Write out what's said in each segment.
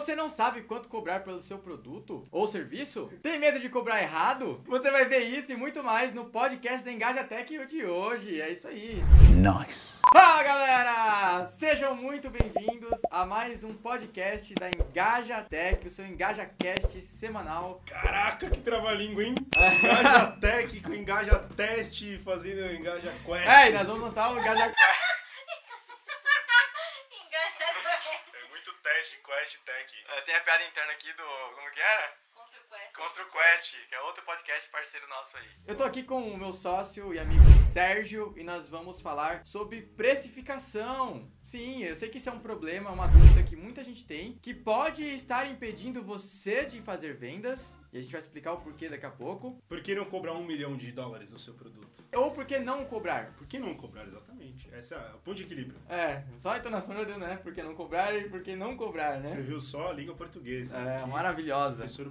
Você não sabe quanto cobrar pelo seu produto ou serviço? Tem medo de cobrar errado? Você vai ver isso e muito mais no podcast da Engaja Tech de hoje. É isso aí. Nice. Fala galera! Sejam muito bem-vindos a mais um podcast da Engaja Tech, o seu Engaja Cast semanal. Caraca, que trava-língua, hein? Engaja Tech com Engaja Teste fazendo Engaja Quest. É, e nós vamos lançar o Engaja Quest. Quest. É, Tem a piada interna aqui do. Como que era? ConstruQuest. ConstruQuest, que é outro podcast parceiro nosso aí. Eu tô aqui com o meu sócio e amigo Sérgio e nós vamos falar sobre precificação. Sim, eu sei que isso é um problema, uma dúvida que muita gente tem, que pode estar impedindo você de fazer vendas. E a gente vai explicar o porquê daqui a pouco. Por que não cobrar um milhão de dólares no seu produto? Ou por que não cobrar? Por que não cobrar exatamente? Esse é o ponto de equilíbrio. É, só a entonação já deu, né? Por que não cobrar e por que não cobrar, Você né? viu só a língua portuguesa. É, maravilhosa. Professor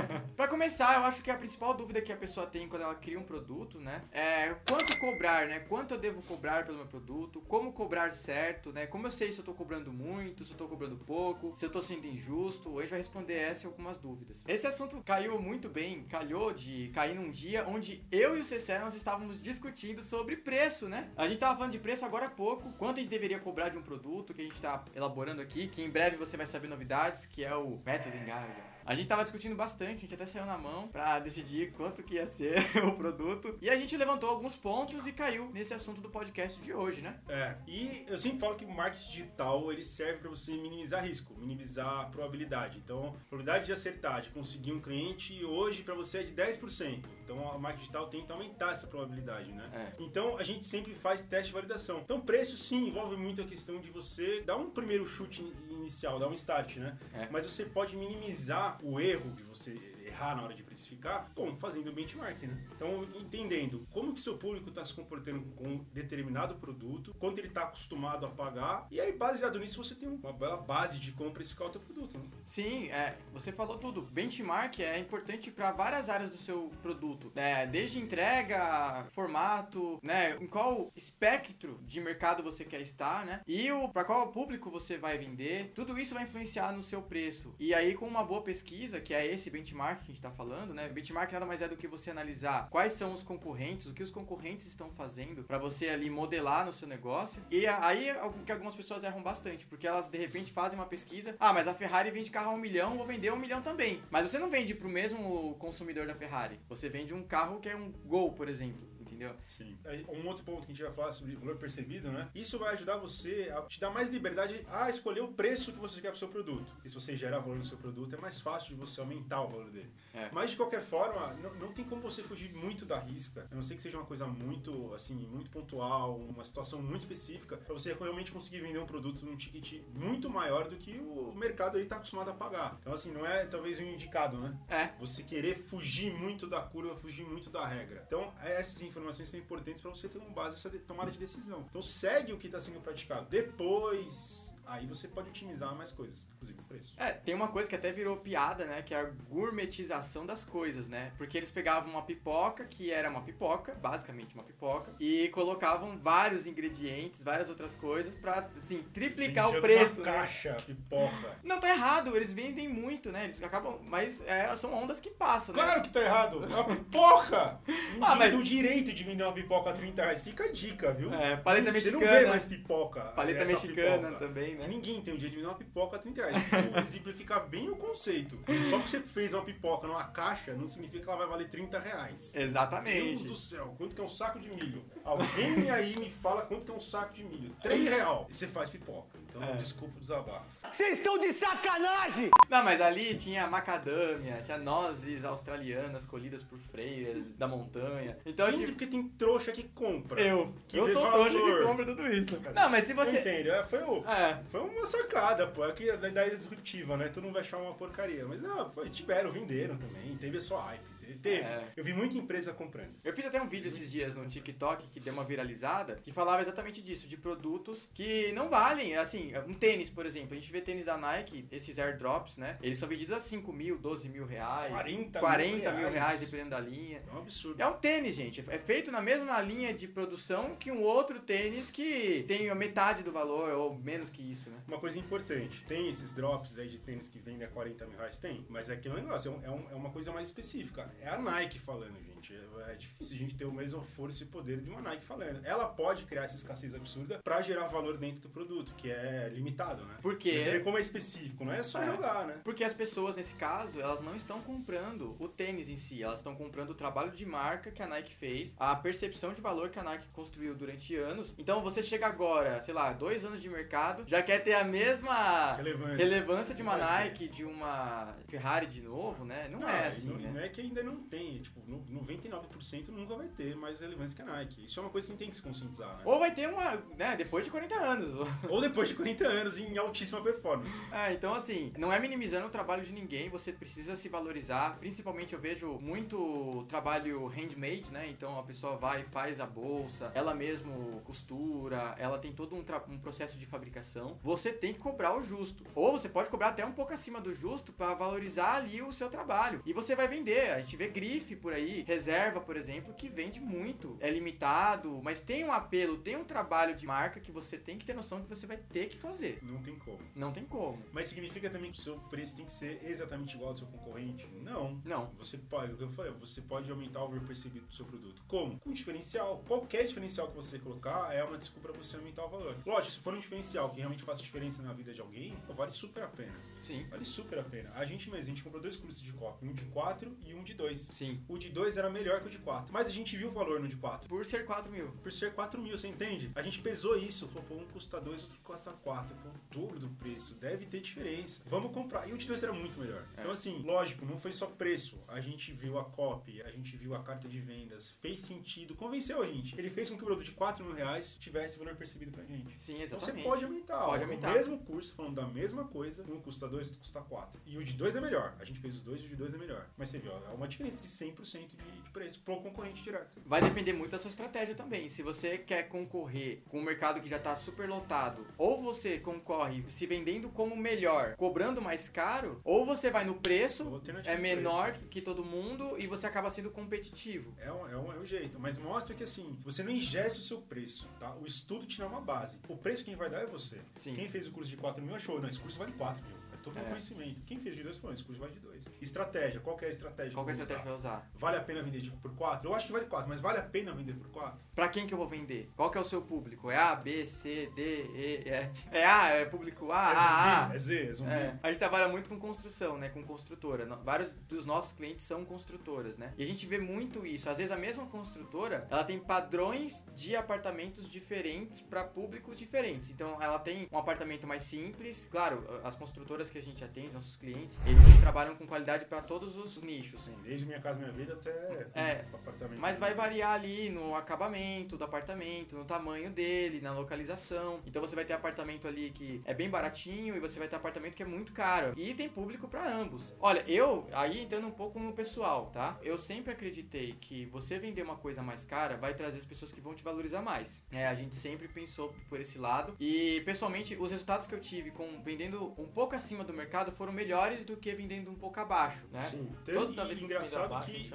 Pra começar, eu acho que a principal dúvida que a pessoa tem quando ela cria um produto, né, é quanto cobrar, né? Quanto eu devo cobrar pelo meu produto? Como cobrar certo, né? Como eu sei se eu tô cobrando muito, se eu tô cobrando pouco, se eu tô sendo injusto? Hoje vai responder essa e algumas dúvidas. Esse assunto caiu muito bem, calhou de cair num dia onde eu e o Cessé nós estávamos discutindo sobre preço, né? A gente tava falando de preço agora há pouco, quanto a gente deveria cobrar de um produto que a gente tá elaborando aqui, que em breve você vai saber novidades, que é o método Engaja. A gente tava discutindo bastante, a gente até saiu na mão pra decidir quanto que ia ser o produto. E a gente levantou alguns pontos e caiu nesse assunto do podcast de hoje, né? É, e eu sempre falo que o marketing digital ele serve para você minimizar risco, minimizar a probabilidade. Então, a probabilidade de acertar, de conseguir um cliente hoje para você é de 10%. Então, o marketing digital tenta aumentar essa probabilidade, né? É. Então, a gente sempre faz teste de validação. Então, preço sim envolve muito a questão de você dar um primeiro chute inicial, dar um start, né? É. Mas você pode minimizar o erro de você errar na hora de precificar, como fazendo benchmark, né? Então, entendendo como que seu público está se comportando com determinado produto, quanto ele está acostumado a pagar, e aí baseado nisso você tem uma bela base de como precificar o teu produto, né? Sim, é, você falou tudo. Benchmark é importante para várias áreas do seu produto, né? Desde entrega, formato, né? Em qual espectro de mercado você quer estar, né? E para qual público você vai vender. Tudo isso vai influenciar no seu preço. E aí com uma boa pesquisa, que é esse benchmark que a gente tá falando, né? Benchmark nada mais é do que você analisar quais são os concorrentes, o que os concorrentes estão fazendo para você ali modelar no seu negócio. E aí é que algumas pessoas erram bastante, porque elas de repente fazem uma pesquisa, ah, mas a Ferrari vende carro a um milhão, vou vender um milhão também. Mas você não vende pro mesmo consumidor da Ferrari. Você vende um carro que é um Gol, por exemplo. Entendeu? Sim. Um outro ponto que a gente vai falar sobre valor percebido, né? Isso vai ajudar você a te dar mais liberdade a escolher o preço que você quer pro seu produto. E se você gerar valor no seu produto, é mais fácil de você aumentar o valor dele. É. Mas de qualquer forma, não, não tem como você fugir muito da risca. A não ser que seja uma coisa muito, assim, muito pontual, uma situação muito específica, pra você realmente conseguir vender um produto num ticket muito maior do que o mercado aí tá acostumado a pagar. Então, assim, não é talvez um indicado, né? É. Você querer fugir muito da curva, fugir muito da regra. Então, essas informações são importantes para você ter uma base dessa de- tomada de decisão. Então, segue o que está sendo praticado. Depois, aí você pode otimizar mais coisas, inclusive o preço. É, tem uma coisa que até virou piada, né? Que é a gourmetização das coisas, né? Porque eles pegavam uma pipoca, que era uma pipoca, basicamente uma pipoca, e colocavam vários ingredientes, várias outras coisas pra, assim, triplicar Vendia o preço. numa né? caixa, pipoca. Não tá errado, eles vendem muito, né? Eles acabam. Mas é, são ondas que passam, né? Claro que tá errado. É uma pipoca! Ah, mas- tem o direito de vender uma pipoca a 30 reais. Fica a dica, viu? É, paleta Você não mexicana. vê mais pipoca. Paleta mexicana pipoca. também, né? Ninguém tem o direito de vender uma pipoca a 30 reais. Isso exemplificar bem o conceito. Só porque você fez uma pipoca numa caixa, não significa que ela vai valer 30 reais. Deus Exatamente. do céu, quanto que é um saco de milho? Alguém aí me fala quanto que é um saco de milho. 3 real. E você faz pipoca. Então, É. desculpa o desabafo. Vocês estão de sacanagem! Não, mas ali tinha macadâmia, tinha nozes australianas colhidas por freiras da montanha. Então, Vende tipo, porque tem trouxa que compra. eu, Que eu sou o trouxa que compra tudo isso. Não, mas se você. Entende? É, Foi, o, É. foi uma sacada, pô. É que da ideia disruptiva, né? Tu não vai achar uma porcaria. Mas não, pô, eles tiveram, venderam também. Teve a sua hype. Te- Teve. É. Eu vi muita empresa comprando. Eu fiz até um vídeo esses dias no TikTok que deu uma viralizada, que falava exatamente disso, de produtos que não valem, assim, um tênis, por exemplo. A gente vê tênis da Nike, esses airdrops, né? Eles são vendidos a 5 mil, 12 mil reais, 40 mil 40 mil reais, reais, dependendo da linha. É um absurdo. É um tênis, gente. É feito na mesma linha de produção que um outro tênis que tem a metade do valor, ou menos que isso, né? Uma coisa importante, tem esses drops aí de tênis que vendem a 40 mil reais? Tem, mas é aquele negócio, é, um- é um- é uma coisa mais específica. É a Nike falando, gente. É, é difícil a gente ter o mesmo força e poder de uma Nike falando. Ela pode criar essa escassez absurda pra gerar valor dentro do produto, que é limitado, né? Por quê? Você vê como é específico, não é só É. jogar, né? Porque as pessoas, nesse caso, elas não estão comprando o tênis em si, elas estão comprando o trabalho de marca que a Nike fez, a percepção de valor que a Nike construiu durante anos. Então você chega agora, sei lá, dois anos de mercado, já quer ter a mesma Relevância. relevância de uma Não. Nike, de uma Ferrari de novo, né? Não, Não, é assim, não, né? não é que ainda não tem, tipo, no- 99% nunca vai ter mais relevância que a Nike. Isso é uma coisa que você tem que se conscientizar, né? Ou vai ter uma, né, depois de 40 anos. Ou depois de 40 anos em altíssima performance. É, então assim, não é minimizando o trabalho de ninguém, você precisa se valorizar. Principalmente eu vejo muito trabalho handmade, né? Então a pessoa vai e faz a bolsa, ela mesmo costura, ela tem todo um, um processo de fabricação. Você tem que cobrar o justo. Ou você pode cobrar até um pouco acima do justo para valorizar ali o seu trabalho. E você vai vender. A gente vê grife por aí, reserva, por exemplo, que vende muito. É limitado, mas tem um apelo, tem um trabalho de marca que você tem que ter noção que você vai ter que fazer. Não tem como. Não tem como. Mas significa também que o seu preço tem que ser exatamente igual ao do seu concorrente? Não. Não. Você pode, o que eu falei, você pode aumentar o valor percebido do seu produto. Como? Com diferencial. Qualquer diferencial que você colocar é uma desculpa para você aumentar o valor. Lógico, se for um diferencial que realmente faz diferença na vida de alguém, vale super a pena. Sim. Vale super a pena. A gente mesmo, a gente comprou dois cursos de copo, um de 4 e um de 2. Sim. O de 2 era melhor que o de 4. Mas a gente viu o valor no de 4. Por ser 4 mil. Por ser 4 mil, você entende? A gente pesou isso, falou, pô, um custa 2, outro custa 4, pô, o dobro do preço, deve ter diferença. Vamos comprar. E o de 2 era muito melhor. É. Então, assim, lógico, não foi só preço. A gente viu a copy, a gente viu a carta de vendas, fez sentido, convenceu a gente. Ele fez com que o produto de 4 mil reais tivesse valor percebido pra gente. Sim, Então você exatamente. pode aumentar. Pode ó, aumentar. O mesmo curso, falando da mesma coisa, um custa 2, outro custa 4. E o de 2 é melhor. A gente fez os dois e o de 2 é melhor. Mas você viu, ó, é uma diferença de 100% de, de preço pro concorrente direto. Vai depender muito da sua estratégia também. Se você quer concorrer com um mercado que já tá super lotado, ou você concorre se vendendo como melhor, cobrando mais caro, ou você vai no preço, é menor preço. que, todo mundo e você acaba sendo competitivo. É um, é, um, é um jeito, mas mostra que assim, você não ingesse o seu preço, tá? O estudo te dá uma base. O preço quem vai dar é você. Sim. Quem fez o curso de 4 mil achou, não, esse curso vale 4 mil. É todo É. conhecimento. Quem fez de 2 falou, esse curso vale de 2. Estratégia, qual que é a estratégia? Qual que é a estratégia que vai usar? Vale a pena vender tipo, por 4? Eu acho que vale 4, mas vale a pena vender por 4? Pra quem que eu vou vender? Qual que é o seu público? É A, B, C, D, E, F? É A, é público A, é A, A. é Z, é zumbi. É, a gente trabalha muito com construção, né? Com construtora. Vários dos nossos clientes são construtoras, né? E a gente vê muito isso. Às vezes a mesma construtora, ela tem padrões de apartamentos diferentes para públicos diferentes. Então ela tem um apartamento mais simples. Claro, as construtoras que a gente atende, nossos clientes, eles trabalham com qualidade para todos os nichos. Sim, desde Minha Casa Minha Vida até É, apartamento. Mas vai variar ali no acabamento do apartamento, no tamanho dele, na localização. Então você vai ter apartamento ali que é bem baratinho e você vai ter apartamento que é muito caro. E tem público pra ambos. Olha, eu, aí entrando um pouco no pessoal, tá? Eu sempre acreditei que você vender uma coisa mais cara vai trazer as pessoas que vão te valorizar mais. É, a gente sempre pensou por esse lado. E pessoalmente, os resultados que eu tive com vendendo um pouco acima do mercado foram melhores do que vendendo um pouco abaixo, né? Sim, Toda e vez que engraçado abaixo, que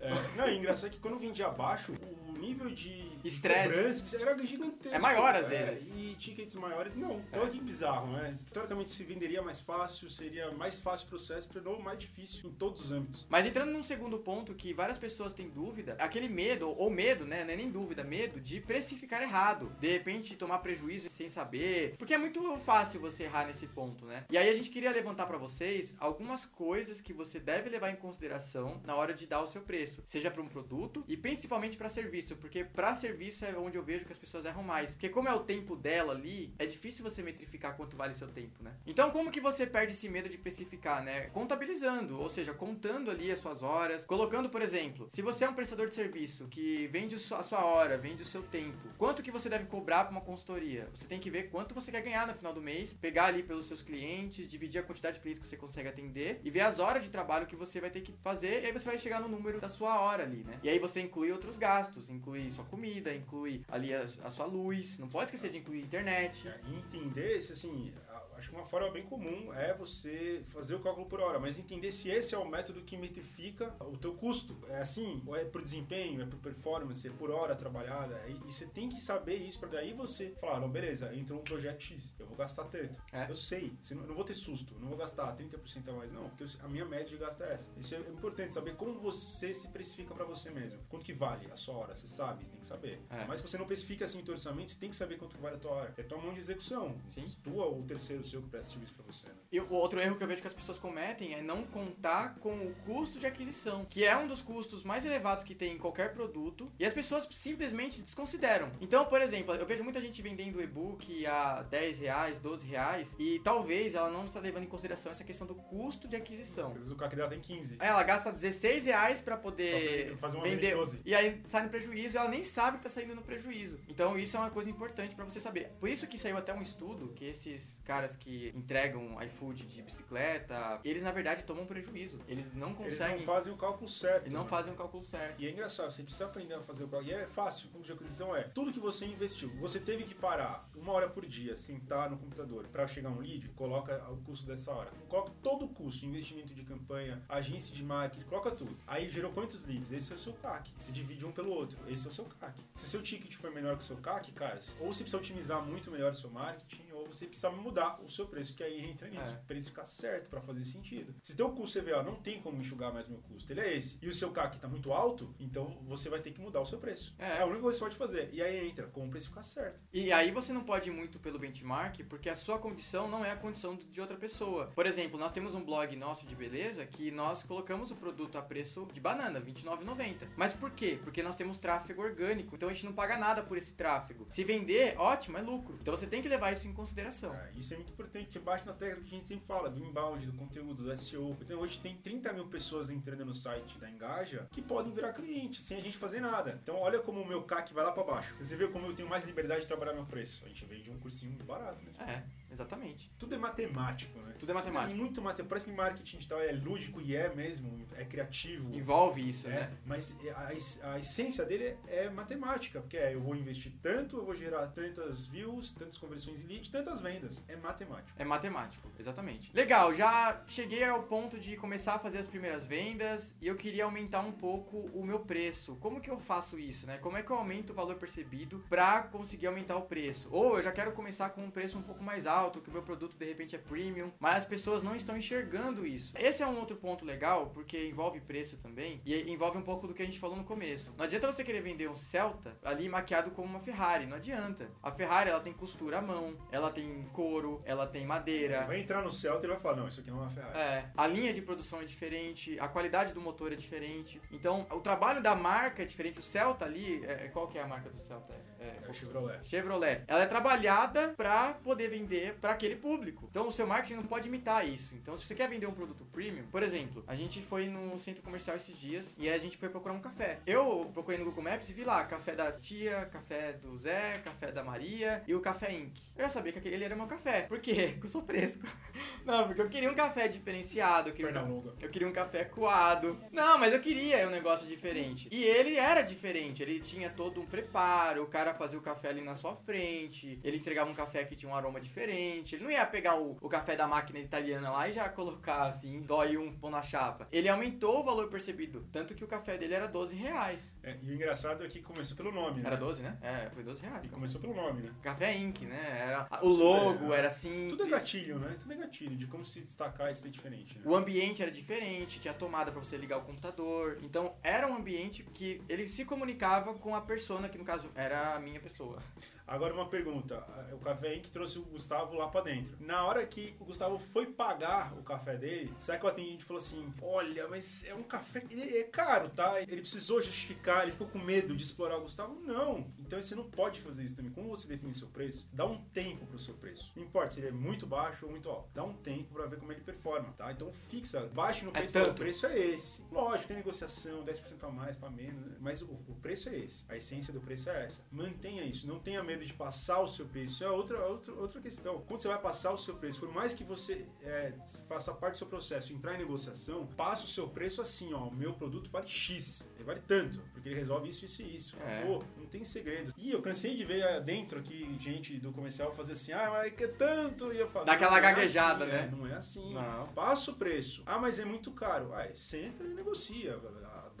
É, não, e engraçado que quando vendia abaixo, o nível de Estresse. era gigantesco. É maior, às É, vezes. E tickets maiores, não. Então, que bizarro, né? Teoricamente, se venderia mais fácil, seria mais fácil o processo, tornou mais difícil em todos os âmbitos. Mas entrando num segundo ponto que várias pessoas têm dúvida, aquele medo, ou medo, né? Não é nem dúvida, medo de precificar errado. De repente tomar prejuízo sem saber. Porque é muito fácil você errar nesse ponto, né? E aí a gente queria levantar pra vocês algumas coisas que você deve levar em consideração na hora de dar o seu preço. Seja para um produto e principalmente para serviço. Serviço, porque pra serviço é onde eu vejo que as pessoas erram mais. Porque como é o tempo dela ali, é difícil você metrificar quanto vale seu tempo, né? Então como que você perde esse medo de precificar, né? Contabilizando, ou seja, contando ali as suas horas, colocando, por exemplo, se você é um prestador de serviço que vende a sua hora, vende o seu tempo, quanto que você deve cobrar para uma consultoria? Você tem que ver quanto você quer ganhar no final do mês, pegar ali pelos seus clientes, dividir a quantidade de clientes que você consegue atender e ver as horas de trabalho que você vai ter que fazer, e aí você vai chegar no número da sua hora ali, né? E aí você inclui outros gastos, inclui sua comida, inclui ali a, a sua luz, não pode esquecer de incluir internet. É, entender assim, acho que uma forma bem comum é você fazer o cálculo por hora, mas entender se esse é o método que metrifica o teu custo. É assim, ou é por desempenho, é por performance, é por hora trabalhada. E, e você tem que saber isso para daí você falar, não, beleza, entrou um projeto X, eu vou gastar tanto. É. Eu sei, eu não vou ter susto, não vou gastar 30% a mais, não, porque a minha média de gasto é essa. Isso é importante, saber como você se precifica para você mesmo. Quanto que vale a sua hora, você sabe, tem que saber. É. Mas se você não precifica assim o orçamento, você tem que saber quanto vale a tua hora. É tua mão de execução. Sim. Tua ou o terceiro seu que presta serviço para você. Né? E o outro erro que eu vejo que as pessoas cometem é não contar com o custo de aquisição, que é um dos custos mais elevados que tem em qualquer produto, e as pessoas simplesmente desconsideram. Então, por exemplo, eu vejo muita gente vendendo e-book a 10 reais, 12 reais, e talvez ela não está levando em consideração essa questão do custo de aquisição. Às vezes o CAC dela tem 15. Ela gasta 16 reais para poder fazer uma vender, 12. e aí sai no prejuízo, ela nem sabe que tá saindo no prejuízo. Então, isso é uma coisa importante para você saber. Por isso que saiu até um estudo que esses caras que entregam iFood de bicicleta, eles na verdade tomam prejuízo. Eles não conseguem. Eles não fazem o cálculo certo. E não né? fazem o cálculo certo. E é engraçado, você precisa aprender a fazer o cálculo. E é fácil. O de aquisição é tudo que você investiu. Você teve que parar uma hora por dia, sentar no computador para chegar um lead, coloca o custo dessa hora. Coloca todo o custo, investimento de campanha, agência de marketing, coloca tudo. Aí gerou quantos leads? Esse é o seu CAC. Se divide um pelo outro. Esse é o seu CAC. Se seu ticket for menor que o seu CAC, cara, ou você precisa otimizar muito melhor o seu marketing, ou você precisa mudar o seu preço, que aí entra nisso. É. Para ele ficar certo, para fazer sentido. Se teu custo CVA não tem como enxugar mais meu custo, ele é esse, e o seu CAC está muito alto, então você vai ter que mudar o seu preço. É, é a única coisa que você pode fazer. E aí entra, como o preço ficar certo. E aí você não pode ir muito pelo benchmark, porque a sua condição não é a condição de outra pessoa. Por exemplo, nós temos um blog nosso de beleza que nós colocamos o produto a preço de banana, R$29,90. Mas por quê? Porque nós temos tráfego orgânico, então a gente não paga nada por esse tráfego. Se vender, ótimo, é lucro. Então você tem que levar isso em consideração. É, isso é muito importante, que bate na tecla que a gente sempre fala, do inbound, do conteúdo, do SEO. Então hoje tem 30 mil pessoas entrando no site da Engaja que podem virar cliente sem a gente fazer nada. Então olha como o meu CAC vai lá para baixo. Você vê como eu tenho mais liberdade de trabalhar meu preço. A gente veio de um cursinho barato mesmo. É, exatamente. Tudo é matemático, né? Tudo é matemático. Tudo é muito matemático. Parece que marketing digital é lúdico e é mesmo, é criativo. Envolve isso, é, né? Mas a, a essência dele é, matemática, porque é, eu vou investir tanto, eu vou gerar tantas views, tantas conversões em lead, tantas vendas. É matemático. É matemático, exatamente. Legal, já cheguei ao ponto de começar a fazer as primeiras vendas e eu queria aumentar um pouco o meu preço. Como que eu faço isso, né? Como é que eu aumento o valor percebido para conseguir aumentar o preço? Ou eu já quero começar com um preço um pouco mais alto, que o meu produto de repente é premium, mas as pessoas não estão enxergando isso. Esse é um outro ponto legal, porque envolve preço também e envolve um pouco do que a gente falou no começo. Não adianta você querer vender um Celta ali maquiado como uma Ferrari, não adianta. A Ferrari ela tem costura à mão, ela tem couro, ela tem madeira. Vai entrar no Celta e vai falar: não, isso aqui não é uma Ferrari. É, a linha de produção é diferente, a qualidade do motor é diferente. Então, o trabalho da marca é diferente. O Celta ali, é, qual que é a marca do Celta? É, é Chevrolet. Chevrolet. Ela é trabalhada para poder vender para aquele público. Então, o seu marketing não pode imitar isso. Então, se você quer vender um produto premium, por exemplo, a gente foi no centro comercial esses dias e a gente foi procurar um café. Eu procurei no Google Maps e vi lá café da tia, café do Zé, café da Maria e o café Inc. Eu já sabia que aquele era meu café. Por quê? Porque eu sou fresco. Não, porque eu queria um café diferenciado. Eu queria, um, eu queria um café coado. Não, mas eu queria um negócio diferente. E ele era diferente. Ele tinha todo um preparo. O cara fazia o café ali na sua frente. Ele entregava um café que tinha um aroma diferente. Ele não ia pegar o, o café da máquina italiana lá e já colocar assim, dói um pão na chapa. Ele aumentou o valor percebido. Tanto que o café dele era 12 reais. É, e o engraçado é que começou pelo nome, né? Era 12, né? É, foi 12 reais. E começou pelo nome, né? Café Inc, né? Era, o logo é, era assim. Tudo é gatilho, né? Tudo é gatilho de como se destacar e ser diferente. Né? O ambiente era diferente, tinha tomada para você ligar o computador. Então era um ambiente que ele se comunicava com a persona, que no caso era a minha pessoa. Agora uma pergunta. O Café Inc. trouxe o Gustavo lá pra dentro. Na hora que o Gustavo foi pagar o café dele, será que o atendente falou assim: Olha, mas é um café. Ele é caro, tá? Ele precisou justificar, ele ficou com medo de explorar o Gustavo? Não. Então você não pode fazer isso também. Como você define seu preço? Dá um tempo pro seu preço. Não importa se ele é muito baixo ou muito alto. Dá um tempo pra ver como ele performa, tá? Então fixa, baixe no preço. tanto. o preço é esse. Lógico, tem negociação, 10% a mais pra menos, né? mas o, o preço é esse. A essência do preço é essa. Mantenha isso. Não tenha medo de passar o seu preço. Isso é outra, outra, outra questão. Quando você vai passar o seu preço, por mais que você é, faça parte do seu processo, entrar em negociação, passa o seu preço assim, ó. O meu produto vale X. Ele vale tanto, porque ele resolve isso, isso e isso. É. Acabou. Não tem segredo. E eu cansei de ver dentro aqui gente do comercial fazer assim, ah, mas que tanto? E eu falo, Dá aquela é gaguejada, assim, né? é, não é assim. Não. Passa o preço. Ah, mas é muito caro. Ah, senta e negocia,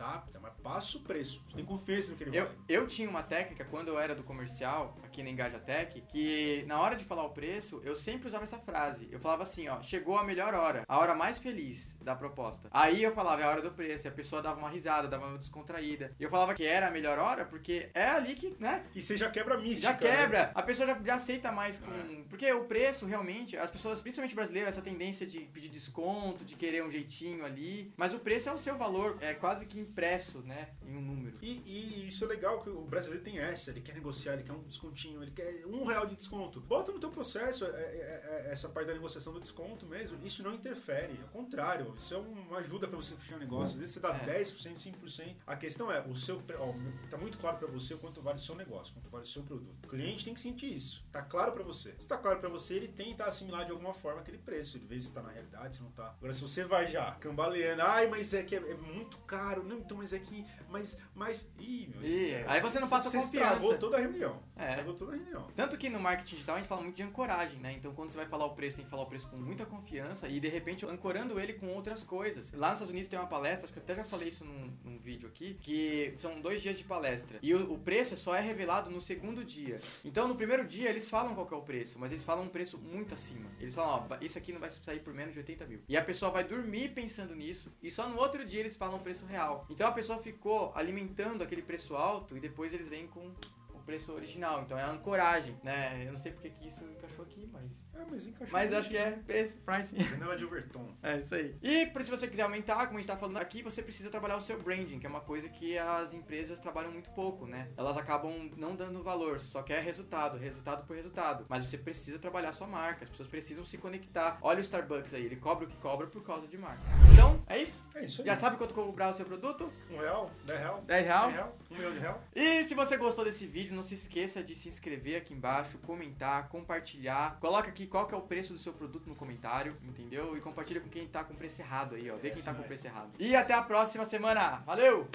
adapta, mas passa o preço. Você tem confiança no que ele Eu, vale. eu tinha uma técnica quando eu era do comercial, aqui na Engajatec, que na hora de falar o preço, eu sempre usava essa frase. Eu falava assim, ó, chegou a melhor hora, a hora mais feliz da proposta. Aí eu falava, é a hora do preço, e a pessoa dava uma risada, dava uma descontraída. E eu falava que era a melhor hora, porque é ali que, né, E você já quebra a mística. já né? quebra. A pessoa já, já aceita mais com. Porque o preço, realmente, as pessoas, principalmente brasileiras, essa tendência de pedir desconto, de querer um jeitinho ali. Mas o preço é o seu valor, é quase que impresso, né? Em um número. E, e isso é legal que o brasileiro tem essa, ele quer negociar, ele quer um descontinho, ele quer um real de desconto. Bota no teu processo é, é, é, essa parte da negociação do desconto mesmo. Isso não interfere, ao contrário, isso é uma ajuda para você fechar um negócio. Às vezes você dá É. 10%, 5%. A questão é, o seu ó, tá muito claro para você o quanto vale o seu negócio, quanto vale o seu produto. O cliente tem que sentir isso. Tá claro para você. Se tá claro para você, ele tenta assimilar de alguma forma aquele preço. Ele vê se tá na realidade, se não tá. Agora, se você vai já cambaleando, ai, mas é que é, é muito caro. Não, então, mas é que. Mas. mas ih, meu Ih, aí você não passa você confiança. estragou toda a reunião. Você É. estragou toda a reunião. Tanto que no marketing digital a gente fala muito de ancoragem, né? Então quando você vai falar o preço, tem que falar o preço com muita confiança e de repente ancorando ele com outras coisas. Lá nos Estados Unidos tem uma palestra, acho que eu até já falei isso num, num vídeo aqui, que são dois dias de palestra. E o, o preço só é revelado no segundo dia. Então no primeiro dia eles falam qual é o preço, mas eles falam um preço muito acima. Eles falam, ó, isso aqui não vai sair por menos de 80 mil. E a pessoa vai dormir pensando nisso e só no outro dia eles falam o preço real. Então a pessoa ficou alimentando aquele preço alto e depois eles vêm com preço original. Então é a ancoragem, né? Eu não sei porque que isso encaixou aqui, mas. É, mas encaixou. Mas acho que é preço, pricing. Janela de Overton. É isso aí. E por se você quiser aumentar, como a gente tá falando aqui, você precisa trabalhar o seu branding, que é uma coisa que as empresas trabalham muito pouco, né? Elas acabam não dando valor, só quer resultado, resultado por resultado. Mas você precisa trabalhar a sua marca, as pessoas precisam se conectar. Olha o Starbucks aí, ele cobra o que cobra por causa de marca. Então, é isso. É isso aí. Já sabe quanto cobrar o seu produto? Um real? Dez real? 10 real? Real? Um milhão de real? E se você gostou desse vídeo, não se esqueça de se inscrever aqui embaixo, comentar, compartilhar. Coloca aqui qual que é o preço do seu produto no comentário, entendeu? E compartilha com quem tá com preço errado aí, ó. Vê É, quem tá com preço errado. E até a próxima semana. Valeu!